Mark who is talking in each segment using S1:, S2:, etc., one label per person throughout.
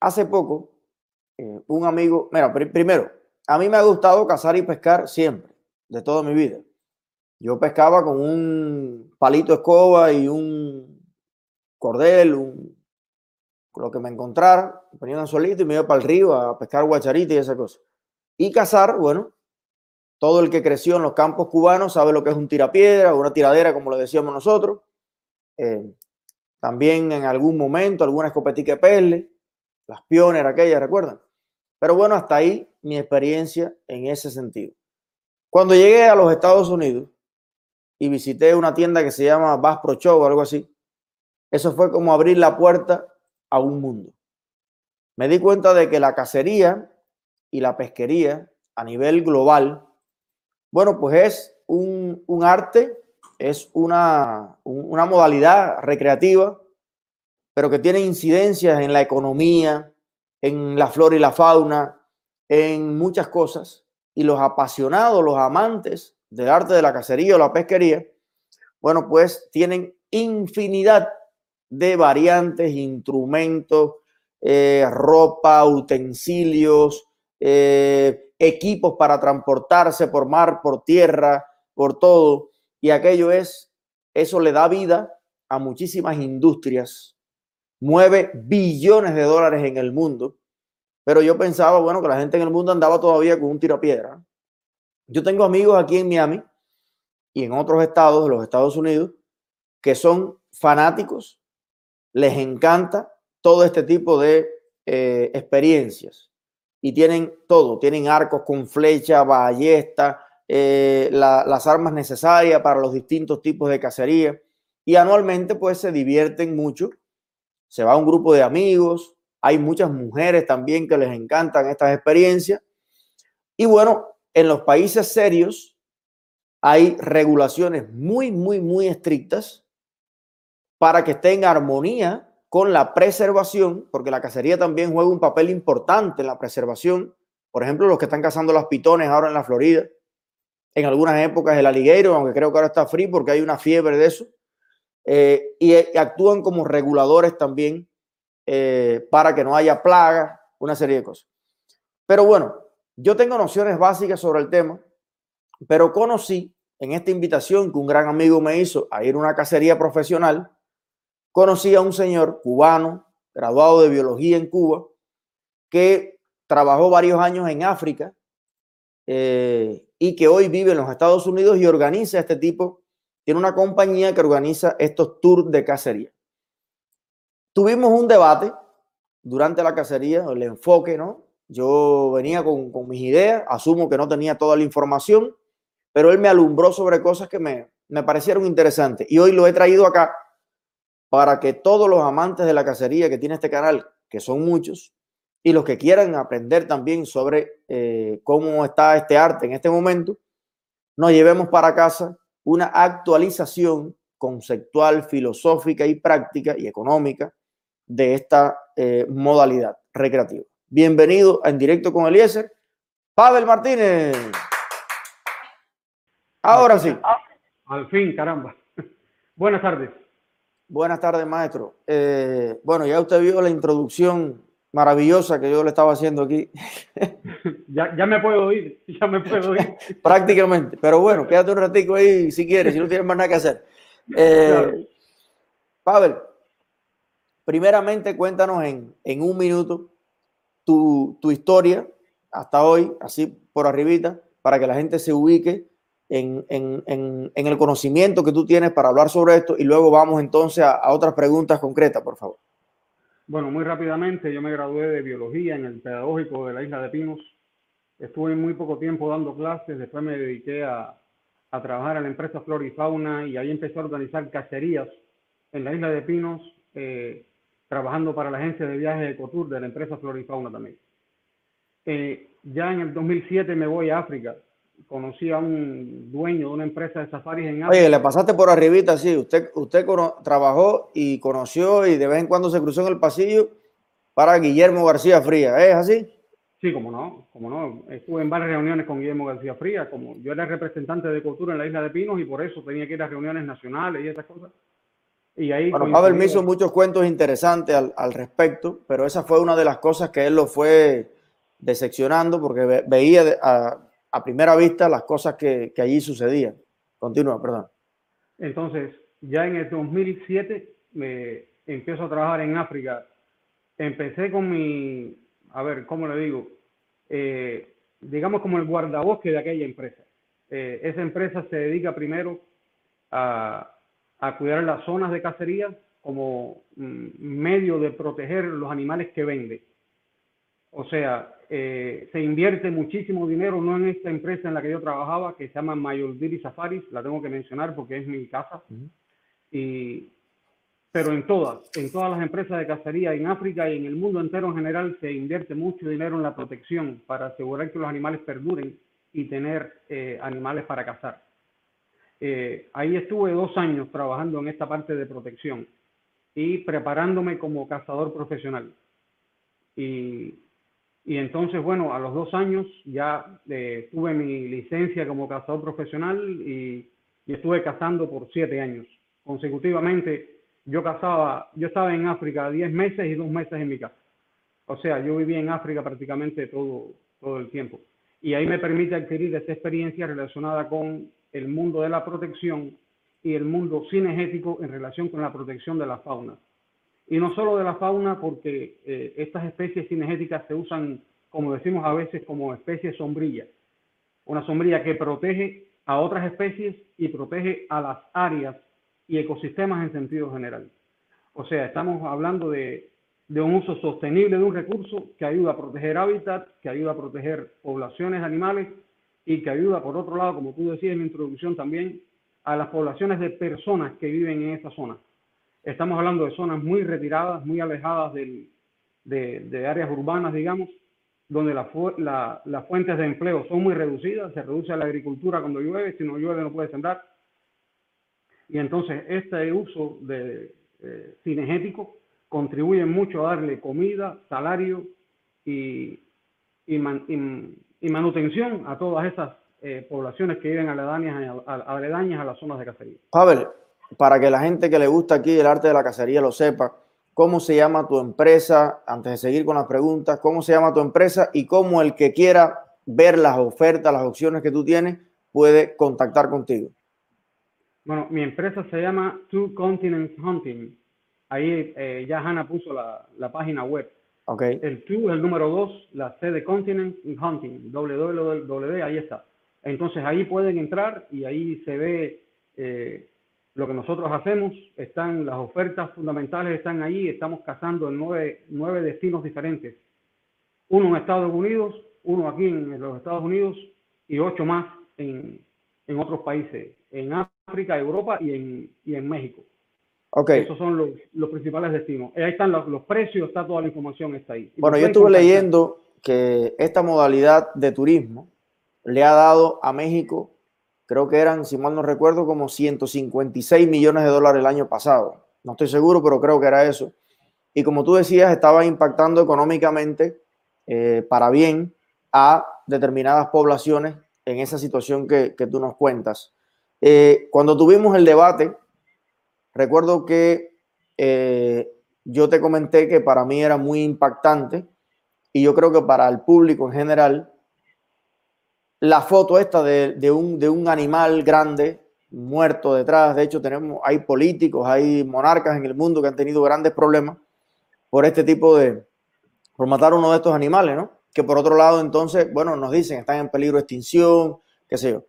S1: hace poco, eh, un amigo, mira, primero, a mí me ha gustado cazar y pescar siempre, de toda mi vida. Yo pescaba con un palito escoba y un cordel, un, lo que me encontrara, ponía un solito y me iba para el río a pescar guacharita y esa cosa. Y cazar, bueno, todo el que creció en los campos cubanos sabe lo que es un tirapiedra, una tiradera, como lo decíamos nosotros. Eh, también en algún momento alguna escopetica de pele, las pioneras aquellas, ¿recuerdan? Pero bueno, hasta ahí mi experiencia en ese sentido. Cuando llegué a los Estados Unidos y visité una tienda que se llama Bass Pro Show o algo así, eso fue como abrir la puerta a un mundo. Me di cuenta de que la cacería y la pesquería a nivel global, bueno, pues es un, un arte es una, una modalidad recreativa, pero que tiene incidencias en la economía, en la flora y la fauna, en muchas cosas. Y los apasionados, los amantes del arte de la cacería o la pesquería, bueno, pues tienen infinidad de variantes, instrumentos, eh, ropa, utensilios, eh, equipos para transportarse por mar, por tierra, por todo y aquello es, eso le da vida a muchísimas industrias, mueve billones de dólares en el mundo, pero yo pensaba, bueno, que la gente en el mundo andaba todavía con un tirapiedra. Yo tengo amigos aquí en Miami y en otros estados de los Estados Unidos que son fanáticos, les encanta todo este tipo de eh, experiencias y tienen todo, tienen arcos con flecha, ballesta, eh, las armas necesarias para los distintos tipos de cacería y anualmente pues se divierten mucho. Se va un grupo de amigos, hay muchas mujeres también que les encantan estas experiencias. Y bueno, en los países serios hay regulaciones muy, muy, muy estrictas para que esté en armonía con la preservación, porque la cacería también juega un papel importante en la preservación. Por ejemplo, los que están cazando las pitones ahora en la Florida, en algunas épocas el aliguero, aunque creo que ahora está free porque hay una fiebre de eso, eh, y, actúan como reguladores también eh, para que no haya plagas, una serie de cosas. Pero bueno, yo tengo nociones básicas sobre el tema, pero conocí en esta invitación que un gran amigo me hizo a ir a una cacería profesional, conocí a un señor cubano, graduado de biología en Cuba, que trabajó varios años en África eh, y que hoy vive en los Estados Unidos y organiza este tipo, tiene una compañía que organiza estos tours de cacería. Tuvimos un debate durante la cacería, el enfoque, ¿no? Yo venía con, con mis ideas, asumo que no tenía toda la información, pero él me alumbró sobre cosas que me, me parecieron interesantes. Y hoy lo he traído acá para que todos los amantes de la cacería que tiene este canal, que son muchos, y los que quieran aprender también sobre eh, cómo está este arte en este momento, nos llevemos para casa una actualización conceptual, filosófica y práctica y económica de esta eh, modalidad recreativa. Bienvenido En Directo con Eliezer, Pavel Martínez. Ahora sí.
S2: Al fin, caramba. Buenas tardes.
S1: Buenas tardes, maestro. Eh, bueno, ya usted vio la introducción maravillosa que yo le estaba haciendo aquí.
S2: ya, ya me puedo ir, ya me puedo ir.
S1: Prácticamente, pero bueno, quédate un ratico ahí si quieres, si no tienes más nada que hacer. Eh, Pavel, primeramente cuéntanos en, en un minuto tu, tu, historia hasta hoy, así por arribita, para que la gente se ubique en, en, en, el conocimiento que tú tienes para hablar sobre esto y luego vamos entonces a otras preguntas concretas, por favor.
S2: Bueno, muy rápidamente, yo me gradué de biología en el pedagógico de la isla de Pinos. Estuve muy poco tiempo dando clases, después me dediqué a, trabajar en la empresa Flora y Fauna y ahí empecé a organizar cacerías en la isla de Pinos, eh, trabajando para la agencia de viajes de Ecotour de la empresa Flora y Fauna también. Eh, ya en el 2007 me voy a África conocí a un dueño de una empresa de safaris en
S1: África. Oye, le pasaste por arribita, sí. Usted, usted trabajó y conoció y de vez en cuando se cruzó en el pasillo para Guillermo García Fría. ¿Es así?
S2: Sí, como no, como no. Estuve en varias reuniones con Guillermo García Fría, como yo era representante de cultura en la isla de Pinos y por eso tenía que ir a reuniones nacionales y esas cosas.
S1: Y ahí bueno, Pavel me hizo muchos cuentos interesantes al, al, respecto, pero esa fue una de las cosas que él lo fue decepcionando porque veía a, a primera vista las cosas que, que, allí sucedían. Continúa, perdón.
S2: Entonces, ya en el 2007 me empiezo a trabajar en África. Empecé con mi, a ver, ¿cómo le digo? Eh, digamos como el guardabosque de aquella empresa. Eh, esa empresa se dedica primero a, a, cuidar las zonas de cacería como mm, medio de proteger los animales que vende. O sea, eh, se invierte muchísimo dinero, no en esta empresa en la que yo trabajaba, que se llama Mayoldiri Safaris, la tengo que mencionar porque es mi casa, y, pero en todas, en todas las empresas de cacería en África y en el mundo entero en general se invierte mucho dinero en la protección para asegurar que los animales perduren y tener eh, animales para cazar. Eh, ahí estuve dos años trabajando en esta parte de protección y preparándome como cazador profesional. Y y entonces, bueno, a los dos años ya eh, tuve mi licencia como cazador profesional y, estuve cazando por siete años. Consecutivamente, yo cazaba, yo estaba en África diez meses y dos meses en mi casa. O sea, yo viví en África prácticamente todo, todo el tiempo. Y ahí me permite adquirir esta experiencia relacionada con el mundo de la protección y el mundo cinegético en relación con la protección de la fauna. Y no solo de la fauna, porque eh, estas especies cinegéticas se usan, como decimos a veces, como especies sombrilla. Una sombrilla que protege a otras especies y protege a las áreas y ecosistemas en sentido general. O sea, estamos hablando de, de un uso sostenible de un recurso que ayuda a proteger hábitat, que ayuda a proteger poblaciones animales y que ayuda, por otro lado, como tú decías en la introducción también, a las poblaciones de personas que viven en esa zona. Estamos hablando de zonas muy retiradas, muy alejadas de, áreas urbanas, digamos, donde las fuentes de empleo son muy reducidas, se reduce la agricultura cuando llueve, si no llueve no puede sembrar. Y entonces este uso de eh, cinegético contribuye mucho a darle comida, salario y, y, manutención a todas esas eh, poblaciones que viven aledañas a, aledañas a las zonas de cacería.
S1: Pavel, para que la gente que le gusta aquí el arte de la cacería lo sepa, cómo se llama tu empresa, antes de seguir con las preguntas, cómo se llama tu empresa y cómo el que quiera ver las ofertas, las opciones que tú tienes, puede contactar contigo.
S2: Bueno, mi empresa se llama Two Continents Hunting. Ahí eh, ya Hanna puso la, la, página web.
S1: Okay.
S2: El Two es el número 2, la C de Continent Hunting, www, ahí está. Entonces ahí pueden entrar y ahí se ve eh, lo que nosotros hacemos, están las ofertas fundamentales, están ahí, estamos cazando en nueve, nueve destinos diferentes. Uno en Estados Unidos, uno aquí en los Estados Unidos y ocho más en, en otros países, en África, Europa y en, y en México.
S1: Okay.
S2: Esos son los, los principales destinos. Ahí están los, los, precios, está toda la información, está ahí.
S1: Bueno, yo estuve leyendo que esta modalidad de turismo le ha dado a México creo que eran, si mal no recuerdo, como 156 millones de dólares el año pasado. No estoy seguro, pero creo que era eso. Y como tú decías, estaba impactando económicamente eh, para bien a determinadas poblaciones en esa situación que, tú nos cuentas. Eh, cuando tuvimos el debate, recuerdo que eh, yo te comenté que para mí era muy impactante y yo creo que para el público en general la foto esta de, un, de un animal grande muerto detrás. De hecho, tenemos, hay políticos, hay monarcas en el mundo que han tenido grandes problemas por este tipo de, por matar uno de estos animales, ¿no? Que por otro lado, entonces, bueno, nos dicen, están en peligro de extinción, qué sé yo.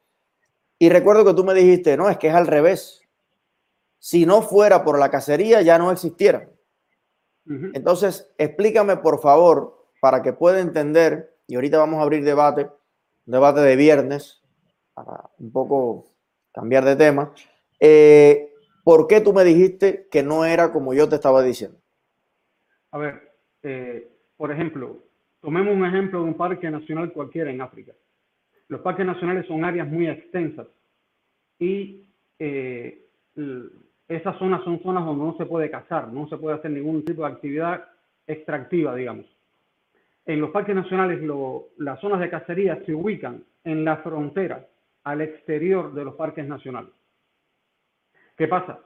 S1: Y recuerdo que tú me dijiste, no, es que es al revés. Si no fuera por la cacería, ya no existiera. Entonces, explícame, por favor, para que pueda entender, y ahorita vamos a abrir debate, debate de viernes, para un poco cambiar de tema. Eh, ¿Por qué tú me dijiste que no era como yo te estaba diciendo?
S2: A ver, eh, por ejemplo, tomemos un ejemplo de un parque nacional cualquiera en África. Los parques nacionales son áreas muy extensas y eh, esas zonas son zonas donde no se puede cazar, no se puede hacer ningún tipo de actividad extractiva, digamos en los parques nacionales las zonas de cacería se ubican en la frontera, al exterior de los parques nacionales. ¿Qué pasa?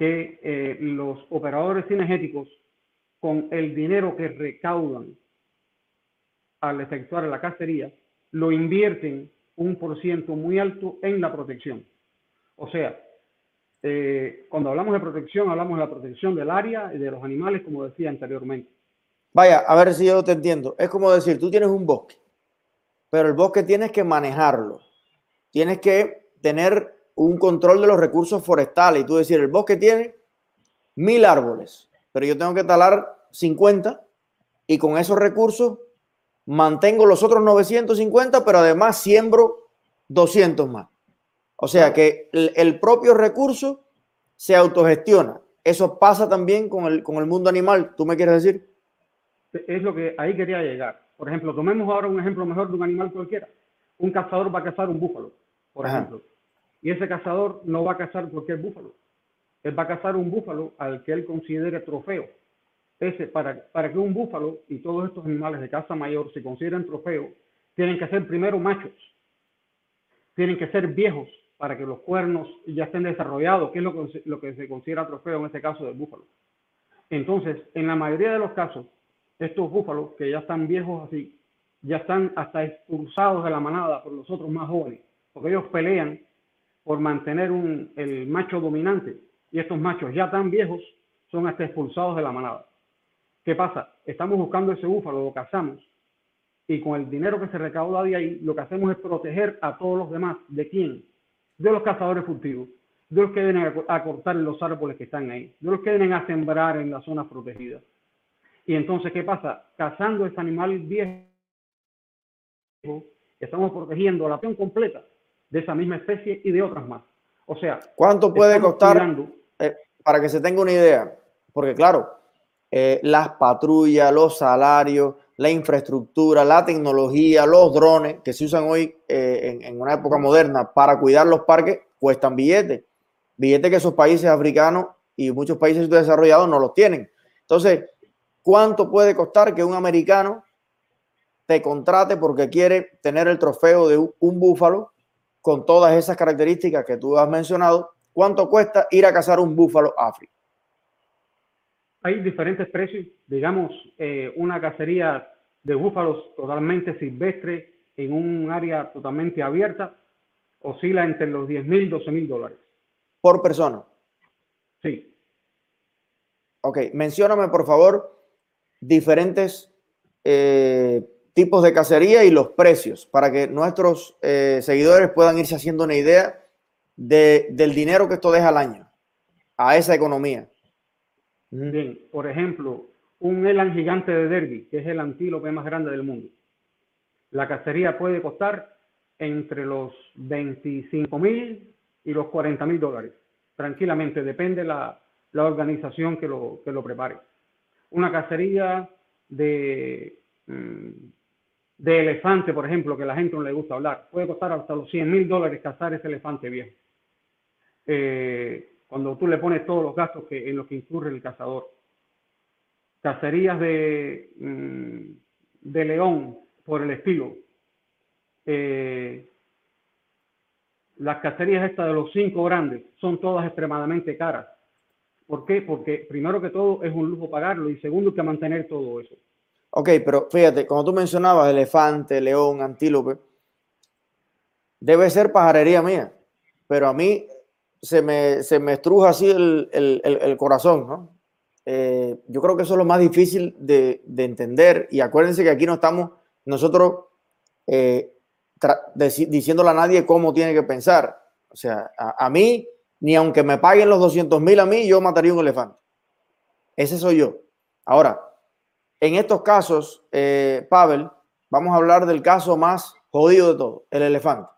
S2: que eh, los operadores cinegéticos, con el dinero que recaudan al efectuar la cacería, lo invierten un por ciento muy alto en la protección. O sea, eh, cuando hablamos de protección, hablamos de la protección del área y de los animales, como decía anteriormente.
S1: Vaya, a ver si yo te entiendo. Es como decir, tú tienes un bosque, pero el bosque tienes que manejarlo. Tienes que tener un control de los recursos forestales. Y tú decir, el bosque tiene mil árboles, pero yo tengo que talar 50 y con esos recursos mantengo los otros 950, pero además siembro 200 más. O sea que el, propio recurso se autogestiona. Eso pasa también con el, con el mundo animal. ¿Tú me quieres decir?
S2: Es lo que ahí quería llegar. Por ejemplo, tomemos ahora un ejemplo mejor de un animal cualquiera. Un cazador va a cazar un búfalo, por ejemplo. Y ese cazador no va a cazar cualquier búfalo. Él va a cazar un búfalo al que él considere trofeo. Ese, para, para que un búfalo y todos estos animales de caza mayor se consideren trofeo, tienen que ser primero machos. Tienen que ser viejos para que los cuernos ya estén desarrollados, que es lo que, lo que se considera trofeo en este caso del búfalo. Entonces, en la mayoría de los casos, estos búfalos que ya están viejos así, ya están hasta expulsados de la manada por los otros más jóvenes, porque ellos pelean por mantener el macho dominante y estos machos ya tan viejos son hasta expulsados de la manada. ¿Qué pasa? Estamos buscando ese búfalo, lo cazamos y con el dinero que se recauda de ahí, lo que hacemos es proteger a todos los demás. ¿De quién? De los cazadores furtivos, de los que vienen a cortar los árboles que están ahí, de los que vienen a sembrar en las zonas protegidas. Y entonces, ¿qué pasa? Cazando este animal viejo, estamos protegiendo la población completa de esa misma especie y de otras más. O sea,
S1: ¿cuánto puede costar? Eh, para que se tenga una idea, porque claro, eh, las patrullas, los salarios, la infraestructura, la tecnología, los drones que se usan hoy eh, en, una época moderna para cuidar los parques, cuestan billetes. Billetes que esos países africanos y muchos países desarrollados no los tienen. Entonces, ¿cuánto puede costar que un americano te contrate porque quiere tener el trofeo de un búfalo con todas esas características que tú has mencionado, ¿cuánto cuesta ir a cazar un búfalo África?
S2: Hay diferentes precios. Digamos, eh, una cacería de búfalos totalmente silvestre en un área totalmente abierta oscila entre los 10 mil y 12 mil dólares.
S1: ¿Por persona?
S2: Sí.
S1: Ok, mencióname por favor diferentes eh, tipos de cacería y los precios para que nuestros eh, seguidores puedan irse haciendo una idea de, del dinero que esto deja al año a esa economía.
S2: Bien, por ejemplo, un elan gigante de Derby, que es el antílope más grande del mundo. La cacería puede costar entre los 25 mil y los 40 mil dólares. Tranquilamente, depende la, la organización que lo, que lo prepare. Una cacería de mm, de elefante, por ejemplo, que a la gente no le gusta hablar, puede costar hasta los 100 mil dólares cazar ese elefante viejo. Eh, cuando tú le pones todos los gastos que, en los que incurre el cazador. Cacerías de, mm, de león, por el estilo. Eh, las cacerías estas de los cinco grandes son todas extremadamente caras. ¿Por qué? Porque primero que todo es un lujo pagarlo y segundo que mantener todo eso.
S1: Ok, pero fíjate, como tú mencionabas, elefante, león, antílope, debe ser pajarería mía, pero a mí se me, se me estruja así el, corazón, ¿no? Eh, yo creo que eso es lo más difícil de, entender y acuérdense que aquí no estamos nosotros eh, diciéndole a nadie cómo tiene que pensar. O sea, a, a mí, ni aunque me paguen los 200 mil a mí, yo mataría un elefante. Ese soy yo. Ahora, en estos casos, eh, Pavel, vamos a hablar del caso más jodido de todo, el elefante.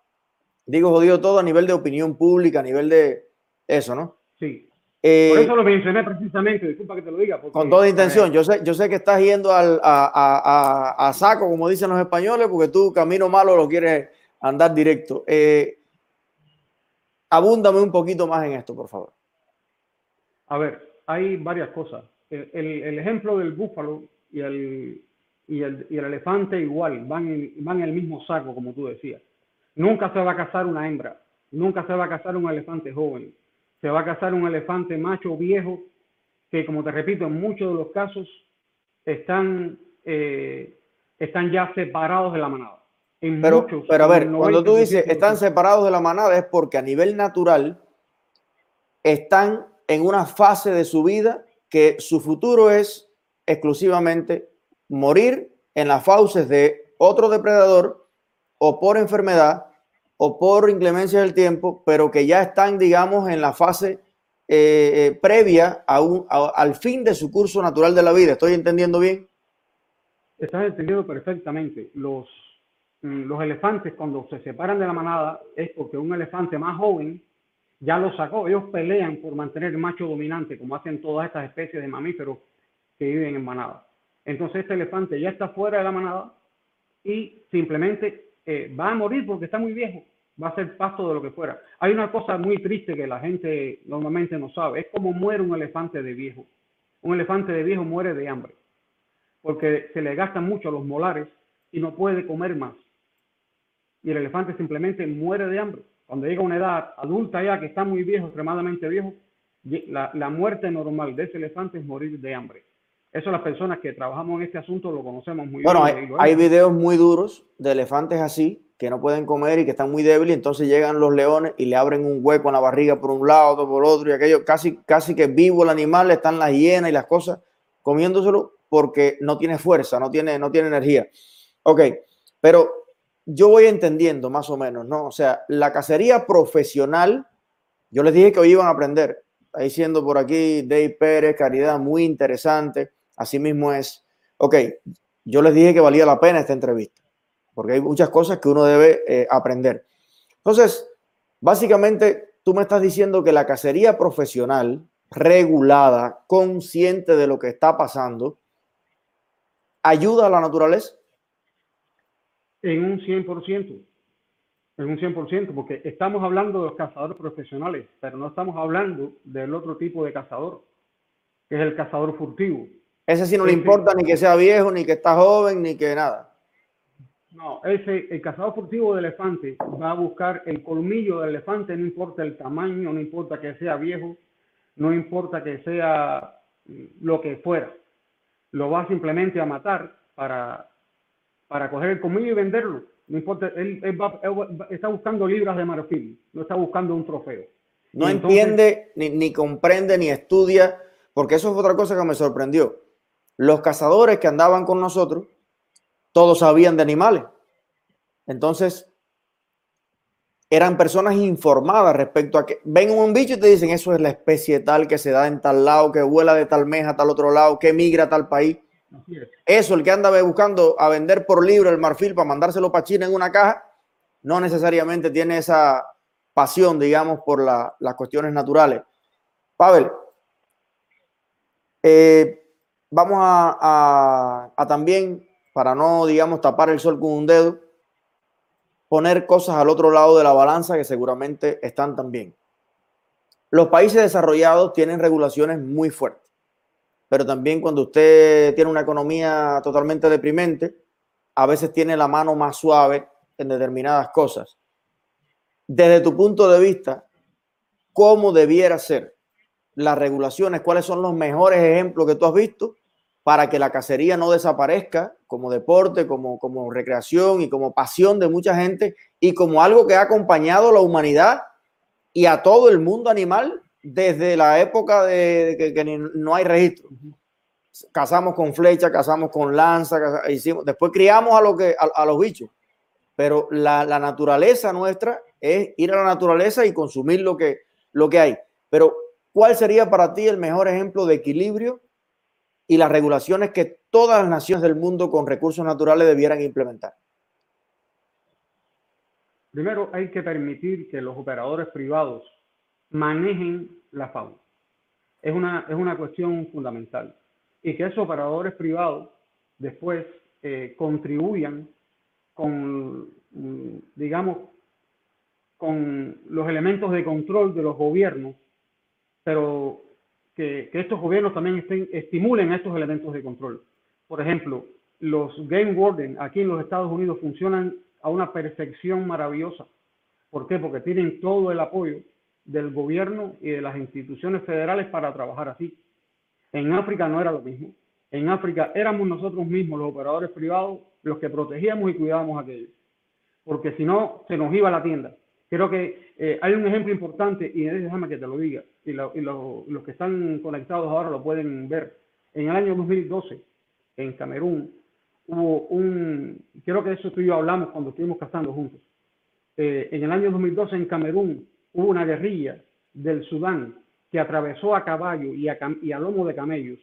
S1: Digo jodido todo a nivel de opinión pública, a nivel de eso, ¿no?
S2: Sí. Eh, Por eso lo mencioné precisamente, disculpa que te lo diga.
S1: con toda intención, yo sé, yo sé que estás yendo al, a, saco, como dicen los españoles, porque tú camino malo lo quieres andar directo. Eh, abúndame un poquito más en esto, por favor.
S2: A ver, hay varias cosas. el ejemplo del búfalo y el, y el, y el elefante igual, van en, van en el mismo saco, como tú decías. Nunca se va a cazar una hembra, nunca se va a cazar un elefante joven. se va a cazar un elefante macho viejo que, como te repito, en muchos de los casos están, eh, están ya separados de la manada.
S1: Pero, pero a ver, cuando tú dices están separados de la manada es porque a nivel natural están en una fase de su vida que su futuro es exclusivamente morir en las fauces de otro depredador o por enfermedad o por inclemencia del tiempo, pero que ya están, digamos, en la fase eh, eh, previa a un, al fin de su curso natural de la vida. ¿Estoy entendiendo bien?
S2: Estás entendiendo perfectamente. Los, los elefantes cuando se separan de la manada es porque un elefante más joven ya lo sacó. Ellos pelean por mantener el macho dominante, como hacen todas estas especies de mamíferos que viven en manada. Entonces este elefante ya está fuera de la manada y simplemente eh, va a morir porque está muy viejo va a ser pasto de lo que fuera. Hay una cosa muy triste que la gente normalmente no sabe, es como muere un elefante de viejo. Un elefante de viejo muere de hambre, porque se le gastan mucho los molares y no puede comer más. Y el elefante simplemente muere de hambre. Cuando llega a una edad adulta ya, que está muy viejo, extremadamente viejo, la, la muerte normal de ese elefante es morir de hambre. Eso las personas que trabajamos en este asunto lo conocemos muy
S1: bien. Bueno, hay, hay videos muy duros de elefantes así, que no pueden comer y que están muy débiles, entonces llegan los leones y le abren un hueco en la barriga por un lado, otro por otro, y aquello, casi, casi que vivo el animal, están las hienas y las cosas comiéndoselo porque no tiene fuerza, no tiene, no tiene energía. Ok, pero yo voy entendiendo más o menos, ¿no? O sea, la cacería profesional, yo les dije que hoy iban a aprender, ahí siendo por aquí Dave Pérez, Caridad, muy interesante, así mismo es. Ok, yo les dije que valía la pena esta entrevista porque hay muchas cosas que uno debe eh, aprender. Entonces, básicamente, tú me estás diciendo que la cacería profesional, regulada, consciente de lo que está pasando, ayuda a la naturaleza.
S2: En un 100%, en un 100%, porque estamos hablando de los cazadores profesionales, pero no estamos hablando del otro tipo de cazador, que es el cazador furtivo.
S1: Ese sí no le importa ni que sea viejo, ni que está joven, ni que nada.
S2: No, ese, el cazador furtivo de elefante va a buscar el colmillo del elefante, no importa el tamaño, no importa que sea viejo, no importa que sea lo que fuera. Lo va simplemente a matar para, para coger el colmillo y venderlo. No importa, él, está buscando libras de marfil, no está buscando un trofeo.
S1: No entiende, ni, ni comprende, ni estudia, porque eso es otra cosa que me sorprendió. Los cazadores que andaban con nosotros, todos sabían de animales. Entonces, eran personas informadas respecto a que ven un bicho y te dicen eso es la especie tal que se da en tal lado, que vuela de tal meja a tal otro lado, que migra a tal país. Eso, el que anda buscando a vender por libro el marfil para mandárselo para China en una caja, no necesariamente tiene esa pasión, digamos, por las cuestiones naturales. Pavel, eh, vamos a también para no, digamos, tapar el sol con un dedo, poner cosas al otro lado de la balanza que seguramente están también. Los países desarrollados tienen regulaciones muy fuertes, pero también cuando usted tiene una economía totalmente deprimente, a veces tiene la mano más suave en determinadas cosas. Desde tu punto de vista, ¿cómo debiera ser las regulaciones? ¿Cuáles son los mejores ejemplos que tú has visto para que la cacería no desaparezca como deporte, como, como recreación y como pasión de mucha gente y como algo que ha acompañado a la humanidad y a todo el mundo animal desde la época de, que, no hay registro. Cazamos con flecha, cazamos con lanza, hicimos, después criamos a, lo que, a, los bichos, pero la, la, naturaleza nuestra es ir a la naturaleza y consumir lo que, lo que hay. Pero, ¿cuál sería para ti el mejor ejemplo de equilibrio y las regulaciones que todas las naciones del mundo con recursos naturales debieran implementar?
S2: Primero, hay que permitir que los operadores privados manejen la fauna. Es una, es una cuestión fundamental. Y que esos operadores privados después eh, contribuyan con, mm, digamos, con los elementos de control de los gobiernos, pero que, estos gobiernos también estimulen estos elementos de control. Por ejemplo, los game warden aquí en los Estados Unidos funcionan a una perfección maravillosa. ¿Por qué? Porque tienen todo el apoyo del gobierno y de las instituciones federales para trabajar así. En África no era lo mismo. En África éramos nosotros mismos, los operadores privados, los que protegíamos y cuidábamos aquello. Porque si no, se nos iba la tienda. Creo que eh, hay un ejemplo importante, y déjame que te lo diga, y, los que están conectados ahora lo pueden ver. En el año 2012, en Camerún, hubo un, creo que eso tú y yo hablamos cuando estuvimos cazando juntos. Eh, en el año 2012 en Camerún hubo una guerrilla del Sudán que atravesó a caballo y a, lomo de camellos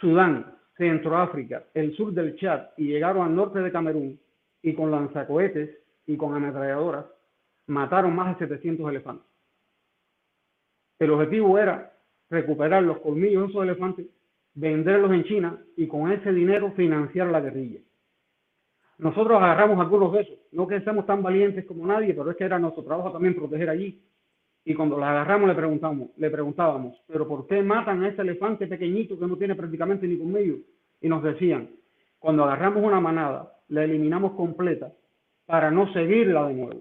S2: Sudán, Centroáfrica, el sur del Chad y llegaron al norte de Camerún y con lanzacohetes y con ametralladoras mataron más de 700 elefantes. El objetivo era recuperar los colmillos de esos elefantes, venderlos en China y con ese dinero financiar la guerrilla. Nosotros agarramos algunos de esos, no que seamos tan valientes como nadie, pero es que era nuestro trabajo también proteger allí. Y cuando los agarramos le preguntamos, le preguntábamos, pero ¿por qué matan a ese elefante pequeñito que no tiene prácticamente ni colmillo? Y nos decían, cuando agarramos una manada, la eliminamos completa para no seguirla de nuevo.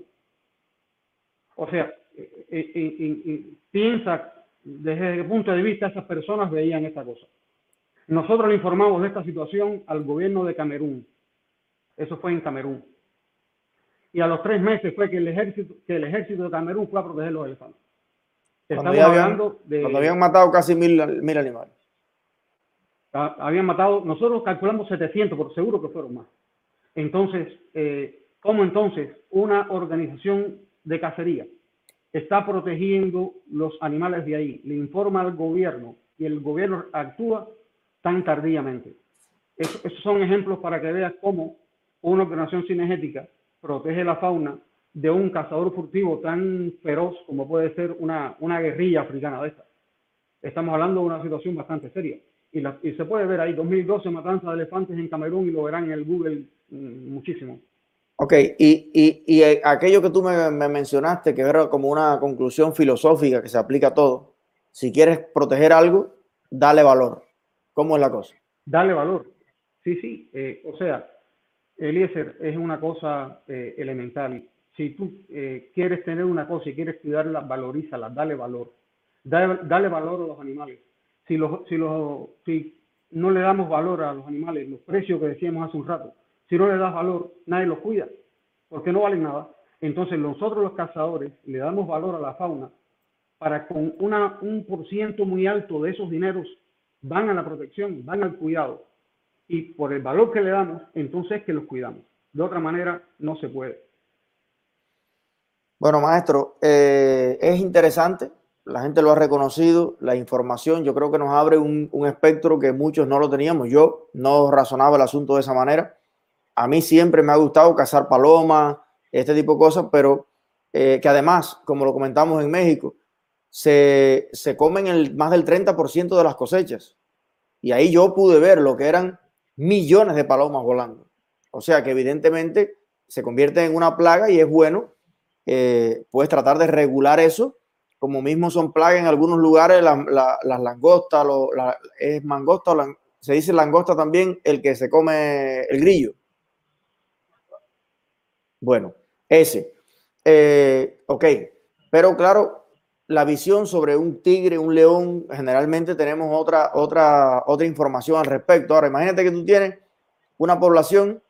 S2: O sea, eh, eh, eh, piensa desde qué punto de vista esas personas veían esta cosa. Nosotros le informamos de esta situación al gobierno de Camerún, eso fue en Camerún. Y a los tres meses fue que el ejército, que el ejército de Camerún fue a proteger los elefantes.
S1: Estamos cuando hablando de. Cuando habían matado casi mil, mil animales.
S2: Habían matado, nosotros calculamos 700, por seguro que fueron más. Entonces, eh, ¿cómo entonces una organización de cacería está protegiendo los animales de ahí? Le informa al gobierno y el gobierno actúa tan tardíamente. esos son ejemplos para que veas cómo una operación cinegética protege la fauna de un cazador furtivo tan feroz como puede ser una, una guerrilla africana de esta. Estamos hablando de una situación bastante seria. Y, y se puede ver ahí, 2012, matanza de elefantes en Camerún y lo verán en el Google mm, muchísimo.
S1: Ok, y, y, y, eh, aquello que tú me, me, mencionaste, que era como una conclusión filosófica que se aplica a todo, si quieres proteger algo, dale valor. ¿Cómo es la cosa?
S2: Dale valor. Sí, sí. Eh, o sea, Eliezer, es una cosa eh, elemental. Si tú eh, quieres tener una cosa y quieres cuidarla, valorízala, dale valor. Dale, valor a los animales. Si, no le damos valor a los animales, los precios que decíamos hace un rato, si no le das valor, nadie los cuida, porque no valen nada. Entonces nosotros los cazadores le damos valor a la fauna para con un por ciento muy alto de esos dineros van a la protección, van al cuidado y por el valor que le damos, entonces que los cuidamos. De otra manera, no se puede.
S1: Bueno, maestro, eh, es interesante, la gente lo ha reconocido, la información, yo creo que nos abre un, espectro que muchos no lo teníamos. Yo no razonaba el asunto de esa manera. A mí siempre me ha gustado cazar palomas, este tipo de cosas, pero eh, que además, como lo comentamos en México, se, se comen el, más del 30% de las cosechas. Y ahí yo pude ver lo que eran millones de palomas volando. O sea que evidentemente se convierte en una plaga y es bueno, eh, puedes tratar de regular eso, como mismo son plagas en algunos lugares, las langostas, es mangosta, se dice langosta también el que se come el grillo. Bueno, ese. Eh, ok, pero claro, la visión sobre un tigre, un león, generalmente tenemos otra, otra, otra información al respecto. Ahora, imagínate que tú tienes una población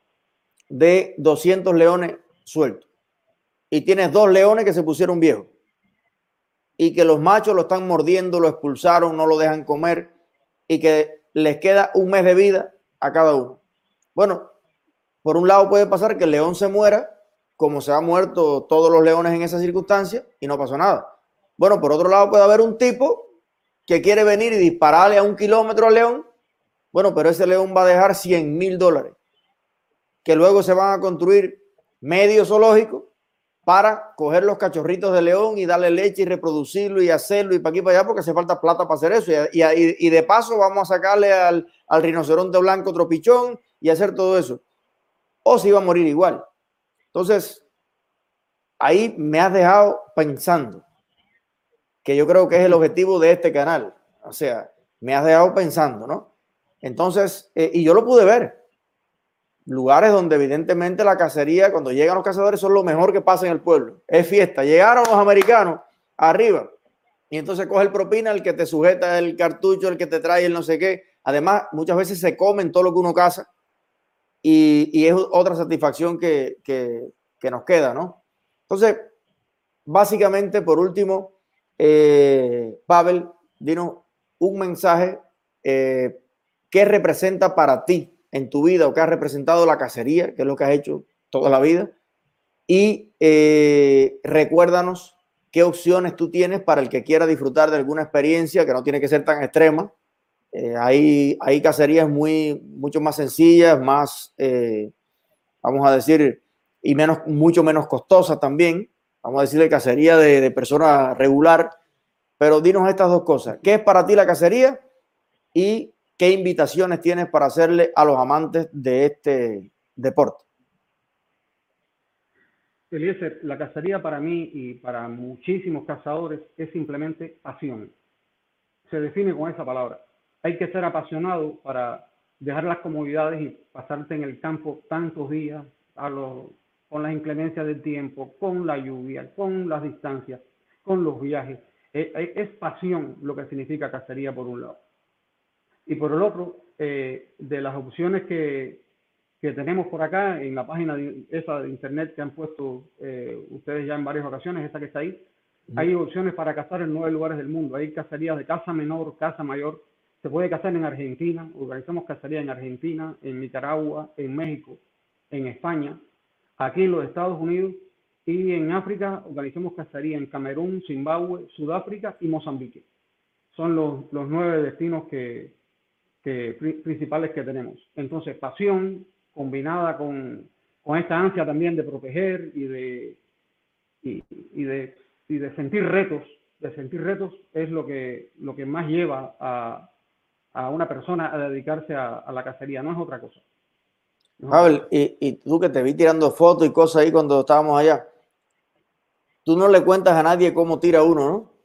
S1: de 200 leones sueltos y tienes dos leones que se pusieron viejos y que los machos lo están mordiendo, lo expulsaron, no lo dejan comer y que les queda un mes de vida a cada uno. Bueno, por un lado puede pasar que el león se muera, como se han muerto todos los leones en esa circunstancia, y no pasó nada. Bueno, por otro lado puede haber un tipo que quiere venir y dispararle a un kilómetro al león. Bueno, pero ese león va a dejar 100 mil dólares, que luego se van a construir medios zoológicos para coger los cachorritos de león y darle leche y reproducirlo y hacerlo y para aquí y para allá porque hace falta plata para hacer eso. Y, de paso vamos a sacarle al, al rinoceronte blanco otro pichón y hacer todo eso. O si va a morir igual. Entonces, ahí me has dejado pensando que yo creo que es el objetivo de este canal. O sea, me has dejado pensando, ¿no? Entonces, eh, y yo lo pude ver. Lugares donde evidentemente la cacería, cuando llegan los cazadores, son lo mejor que pasa en el pueblo. Es fiesta. Llegaron los americanos arriba. Y entonces coge el propina, el que te sujeta el cartucho, el que te trae el no sé qué. Además, muchas veces se comen todo lo que uno caza y, y es otra satisfacción que, que, que, nos queda, ¿no? Entonces, básicamente, por último, eh, Pavel, dinos un mensaje eh, que representa para ti en tu vida o que ha representado la cacería, que es lo que has hecho toda la vida. Y eh, recuérdanos qué opciones tú tienes para el que quiera disfrutar de alguna experiencia que no tiene que ser tan extrema. Eh, hay, hay cacerías muy, mucho más sencillas, más, eh, vamos a decir, y menos, mucho menos costosas también. Vamos a decir de cacería de, persona regular. Pero dinos estas dos cosas. ¿Qué es para ti la cacería? Y qué invitaciones tienes para hacerle a los amantes de este deporte.
S2: Eliezer, la cacería para mí y para muchísimos cazadores es simplemente pasión. Se define con esa palabra. Hay que ser apasionado para dejar las comodidades y pasarte en el campo tantos días a con las inclemencias del tiempo, con la lluvia, con las distancias, con los viajes. Es, es pasión lo que significa cacería por un lado. Y por el otro, eh, de las opciones que, que, tenemos por acá en la página de, esa de internet que han puesto eh, ustedes ya en varias ocasiones, esa que está ahí, hay opciones para cazar en nueve lugares del mundo. Hay cacerías de caza menor, caza mayor. Se puede cazar en Argentina, organizamos cacería en Argentina, en Nicaragua, en México, en España, aquí en los Estados Unidos y en África organizamos cacería en Camerún, Zimbabue, Sudáfrica y Mozambique. Son los, los nueve destinos que, principales que tenemos. Entonces, pasión combinada con, con, esta ansia también de proteger y de, y, de, y de sentir retos, de sentir retos es lo que, lo que más lleva a, a una persona a dedicarse a, a, la cacería, no es otra cosa.
S1: Y, y, tú que te vi tirando fotos y cosas ahí cuando estábamos allá, tú no le cuentas a nadie cómo tira uno, ¿no?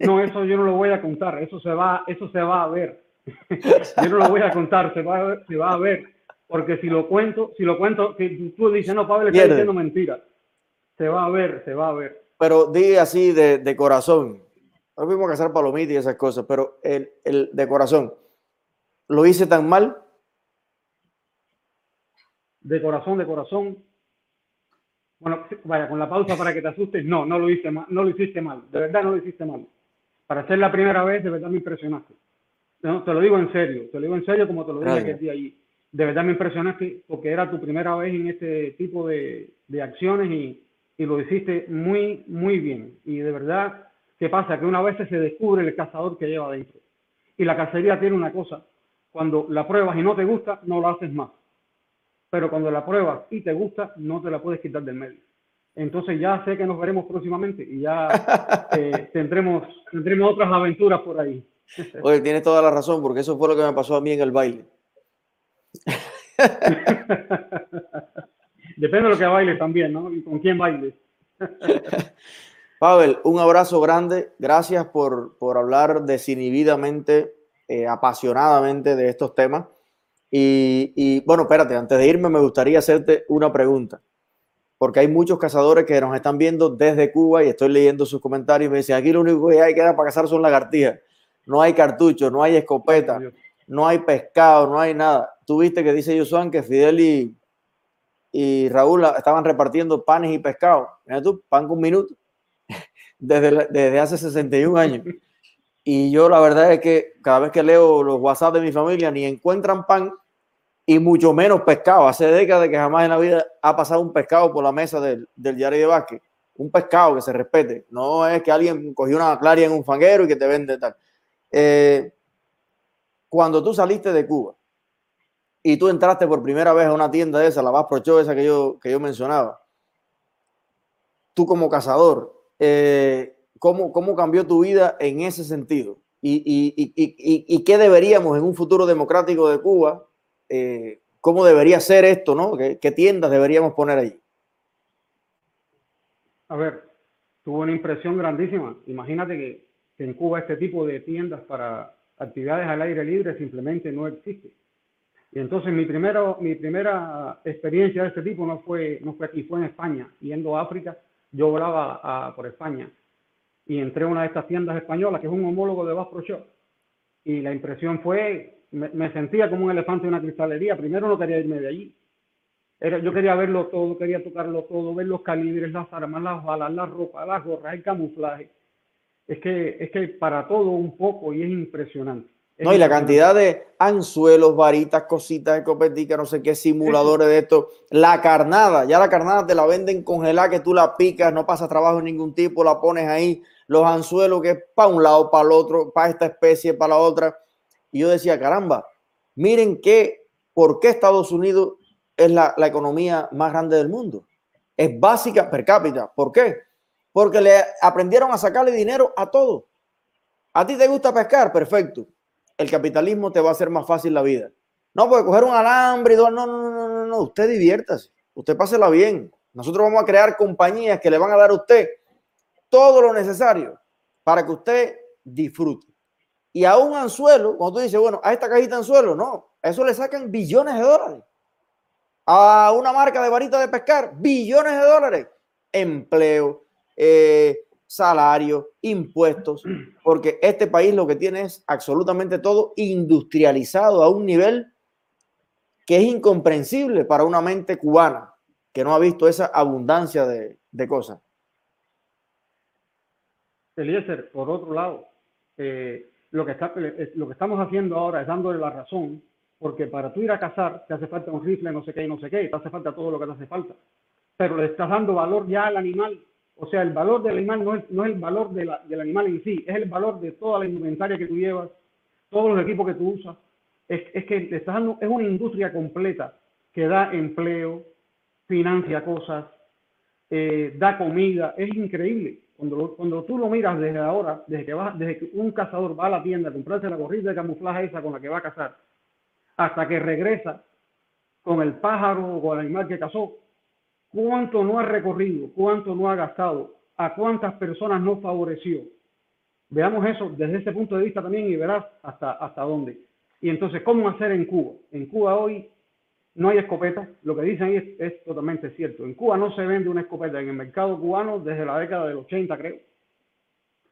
S2: No, eso yo no lo voy a contar, eso se va, eso se va a ver. yo no lo voy a contar, se va a ver, se va a ver. Porque si lo cuento, si lo cuento, si tú dices, no, Pablo, está diciendo mentira. Se va a ver, se va a ver.
S1: Pero di así de, de corazón. No a hacer palomitas y esas cosas, pero el, el de corazón, ¿lo hice tan mal?
S2: De corazón, de corazón, bueno, vaya, con la pausa para que te asustes, no, no lo, hice mal, no lo hiciste mal, de verdad no lo hiciste mal. Para ser la primera vez, de verdad me impresionaste. No, te lo digo en serio, te lo digo en serio como te lo dije aquel día allí. De verdad me impresionaste porque era tu primera vez en este tipo de, de acciones y, y, lo hiciste muy, muy bien. Y de verdad, ¿qué pasa? Que una vez se descubre el cazador que lleva adentro. Y la cacería tiene una cosa, cuando la pruebas y no te gusta, no lo haces más pero cuando la pruebas y te gusta, no te la puedes quitar del medio. Entonces ya sé que nos veremos próximamente y ya eh, tendremos, tendremos otras aventuras por ahí.
S1: Oye, tienes toda la razón, porque eso fue lo que me pasó a mí en el baile.
S2: Depende de lo que bailes también, ¿no? Y con quién bailes.
S1: Pavel, un abrazo grande. Gracias por, por hablar desinhibidamente, eh, apasionadamente de estos temas. Y, bueno, espérate, antes de irme me gustaría hacerte una pregunta, porque hay muchos cazadores que nos están viendo desde Cuba y estoy leyendo sus comentarios y me dicen, aquí lo único que hay que dar para cazar son lagartijas, no hay cartucho, no hay escopeta, no hay pescado, no hay nada. Tú viste que dice Josuan que Fidel y, y Raúl estaban repartiendo panes y pescado. Mira tú, pan con minuto, desde, desde hace 61 años. Y yo la verdad es que cada vez que leo los WhatsApp de mi familia, ni encuentran pan y mucho menos pescado. Hace décadas que jamás en la vida ha pasado un pescado por la mesa del, del diario de básquet. Un pescado que se respete. No es que alguien cogió una claria en un fanguero y que te vende tal. Eh, cuando tú saliste de Cuba y tú entraste por primera vez a una tienda de esa, la más procho esa que yo, que yo mencionaba, tú como cazador, eh, ¿cómo, ¿cómo cambió tu vida en ese sentido? ¿Y, y, y, y qué deberíamos en un futuro democrático de Cuba eh, cómo debería ser esto, ¿no? ¿Qué, ¿Qué, tiendas deberíamos poner ahí?
S2: A ver, tuvo una impresión grandísima. Imagínate que, en Cuba este tipo de tiendas para actividades al aire libre simplemente no existe. Y entonces mi, primero, mi primera experiencia de este tipo no fue, no fue aquí, fue en España, yendo a África, yo volaba por España y entré a una de estas tiendas españolas, que es un homólogo de Bass Pro Shop, y la impresión fue, me, sentía como un elefante en una cristalería. Primero no quería irme de allí. Era, yo quería verlo todo, quería tocarlo todo, ver los calibres, las armas, las balas, la ropa, las gorras, el camuflaje. Es que, es que para todo un poco y es impresionante.
S1: no, y la cantidad de anzuelos, varitas, cositas, escopeticas, no sé qué, simuladores de esto. La carnada, ya la carnada te la venden congelada, que tú la picas, no pasa trabajo en ningún tipo, la pones ahí los anzuelos que es para un lado, para el otro, para esta especie, para la otra. Y yo decía, caramba, miren que, ¿por qué Estados Unidos es la, economía más grande del mundo? Es básica per cápita. ¿Por qué? Porque le aprendieron a sacarle dinero a todo. A ti te gusta pescar, perfecto. El capitalismo te va a hacer más fácil la vida. No, puede coger un alambre y no, no, no, no, no, no. Usted diviértase, usted pásela bien. Nosotros vamos a crear compañías que le van a dar a usted todo lo necesario para que usted disfrute. Y a un anzuelo, cuando tú dices, bueno, a esta cajita de anzuelo, no, eso le sacan billones de dólares. A una marca de varita de pescar, billones de dólares. Empleo, eh, salario, impuestos, porque este país lo que tiene es absolutamente todo industrializado a un nivel que es incomprensible para una mente cubana que no ha visto esa abundancia de, de cosas.
S2: Eliezer, por otro lado, eh, lo, que está, eh, lo que estamos haciendo ahora es dándole la razón, porque para tú ir a cazar te hace falta un rifle, no sé qué, no sé qué, te hace falta todo lo que te hace falta. Pero le estás dando valor ya al animal. O sea, el valor del animal no es, no es el valor de la, del animal en sí, es el valor de toda la indumentaria que tú llevas, todos los equipos que tú usas. Es, es que te estás dando, es una industria completa que da empleo, financia cosas, eh, da comida, es increíble. Cuando, cuando tú lo miras desde ahora, desde que, va, desde que un cazador va a la tienda a comprarse la gorrita de camuflaje esa con la que va a cazar, hasta que regresa con el pájaro o con el animal que cazó, cuánto no ha recorrido, cuánto no ha gastado, a cuántas personas no favoreció. Veamos eso desde ese punto de vista también y verás hasta, hasta dónde. Y entonces, ¿cómo hacer en Cuba? En Cuba hoy no hay escopeta. Lo que dicen es, totalmente cierto. En Cuba no se vende una escopeta en el mercado cubano desde la década del 80, creo.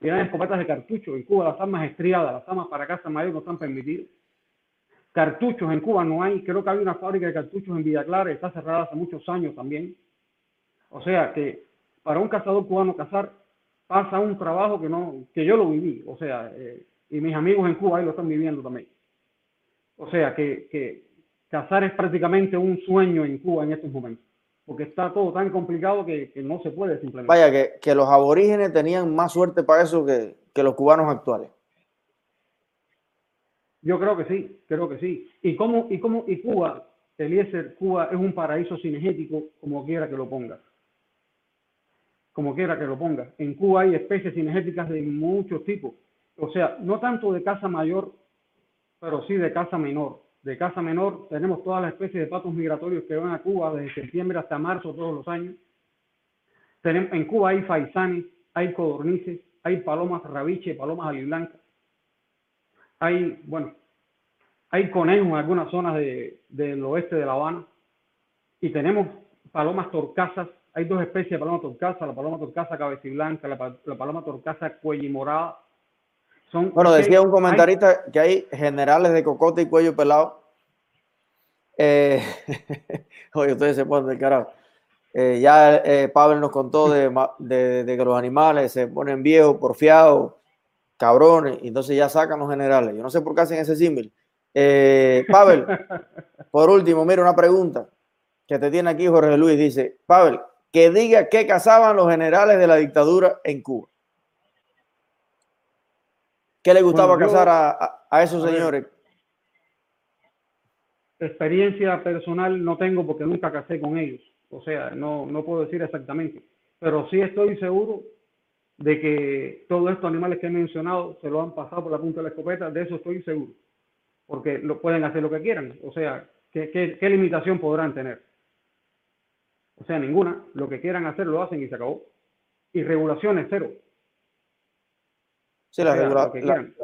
S2: Tienen escopetas de cartucho. En Cuba las armas estriadas, las armas para casa mayor no están permitidas. Cartuchos en Cuba no hay. Creo que hay una fábrica de cartuchos en Villa Clara, está cerrada hace muchos años también. O sea que para un cazador cubano cazar pasa un trabajo que no que yo lo viví. O sea, eh, y mis amigos en Cuba ahí lo están viviendo también. O sea que, que cazar es prácticamente un sueño en Cuba en estos momentos, porque está todo tan complicado que, no se puede simplemente.
S1: Vaya, que, los aborígenes tenían más suerte para eso que, los cubanos actuales.
S2: Yo creo que sí, creo que sí. ¿Y cómo, y cómo, y Cuba, Eliezer, Cuba es un paraíso cinegético, como quiera que lo ponga. Como quiera que lo ponga. En Cuba hay especies cinegéticas de muchos tipos. O sea, no tanto de casa mayor, pero sí de casa menor de casa menor. Tenemos todas las especies de patos migratorios que van a Cuba desde septiembre hasta marzo todos los años. Tenemos, en Cuba hay faisanes, hay codornices, hay palomas rabiche, palomas aliblancas. Hay, bueno, hay conejos en algunas zonas del oeste de La Habana. Y tenemos palomas torcasas. Hay dos especies de paloma torcasa, la paloma torcasa cabeciblanca, la, la paloma torcasa cuellimorada
S1: bueno, decía un comentarista que hay generales de cocote y cuello pelado. Eh, oye, ustedes se ponen del carajo. Eh, ya eh, Pablo nos contó de, de, que los animales se ponen viejos, porfiados, cabrones, y entonces ya sacan los generales. Yo no sé por qué hacen ese símbolo. Pavel, por último, mira una pregunta que te tiene aquí Jorge Luis. Dice, Pavel, que diga qué cazaban los generales de la dictadura en Cuba. ¿Qué le gustaba cazar a, esos señores?
S2: experiencia personal no tengo porque nunca casé con ellos. O sea, no, no puedo decir exactamente. Pero sí estoy seguro de que todos estos animales que he mencionado se lo han pasado por la punta de la escopeta. De eso estoy seguro. Porque lo pueden hacer lo que quieran. O sea, ¿qué, qué limitación podrán tener? O sea, ninguna. Lo que quieran hacer lo hacen y se acabó. Y regulaciones cero.
S1: Sí, las,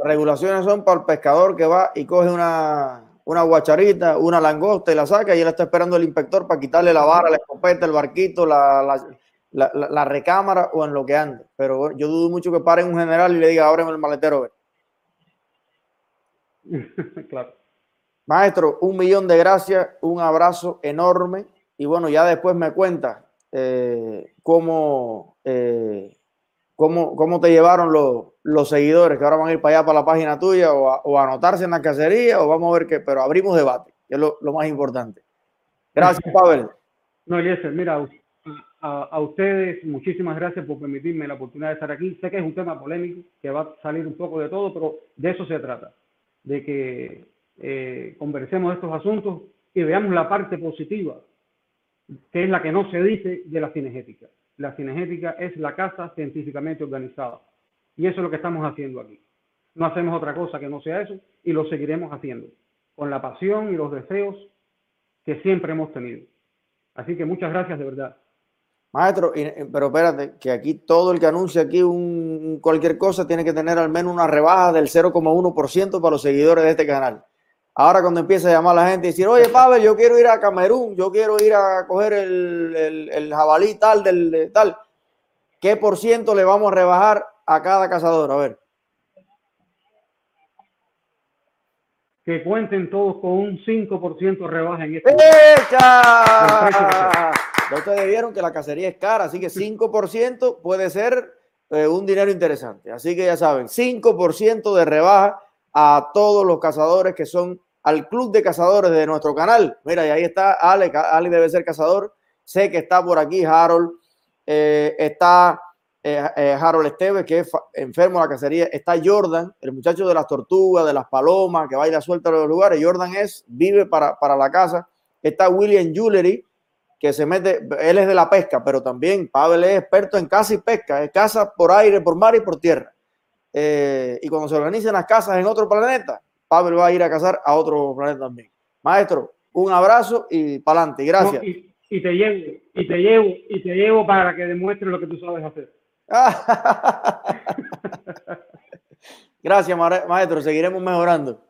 S1: regulaciones son para el pescador que va y coge una, una guacharita, una langosta y la saca y él está esperando el inspector para quitarle la vara, la escopeta, el barquito, la, la, recámara o en lo que ande. Pero yo dudo mucho que paren un general y le diga, ábreme el maletero. claro. Maestro, un millón de gracias, un abrazo enorme. Y bueno, ya después me cuenta eh, cómo, eh, cómo, cómo, te llevaron los, los, seguidores que ahora van a ir para allá, para la página tuya, o a, o anotarse en la cacería, o vamos a ver qué, pero abrimos debate, que es lo, lo más importante. Gracias, Pavel.
S2: No, Eliezer, mira, a, ustedes, muchísimas gracias por permitirme la oportunidad de estar aquí. Sé que es un tema polémico, que va a salir un poco de todo, pero de eso se trata, de que eh, conversemos de estos asuntos y veamos la parte positiva, que es la que no se dice de la cinegética. La cinegética es la casa científicamente organizada. Y eso es lo que estamos haciendo aquí. No hacemos otra cosa que no sea eso y lo seguiremos haciendo, con la pasión y los deseos que siempre hemos tenido. Así que muchas gracias de verdad.
S1: Maestro, eh, pero espérate, que aquí todo el que anuncia aquí un, cualquier cosa tiene que tener al menos una rebaja del 0,1% para los seguidores de este canal. Ahora cuando empieza a llamar a la gente y decir, oye Pavel, yo quiero ir a Camerún, yo quiero ir a coger el, el, jabalí tal, del tal, ¿qué por ciento le vamos a rebajar a cada cazador? A ver.
S2: Que cuenten todos con un 5% rebaja en este.
S1: ¡Echa! Ya ustedes vieron que la cacería es cara, así que 5% puede ser eh, un dinero interesante. Así que ya saben, 5% de rebaja a todos los cazadores que son al club de cazadores de nuestro canal. Mira, y ahí está Ale, Ale debe ser cazador. Sé que está por aquí Harold, eh, está eh, Harold Esteves, que es enfermo de la cacería. Está Jordan, el muchacho de las tortugas, de las palomas, que baila suelta en los lugares. Jordan es, vive para, para la casa. Está William Jewelry, que se mete, él es de la pesca, pero también Pavel es experto en caza y pesca, es caza por aire, por mar y por tierra. Eh, y cuando se organizan las casas en otro planeta, Pavel va a ir a cazar a otro planeta también. Maestro, un abrazo y para adelante, gracias.
S2: y, te llevo, y te llevo, y te llevo para que demuestres lo que tú sabes hacer.
S1: gracias, maestro, seguiremos mejorando.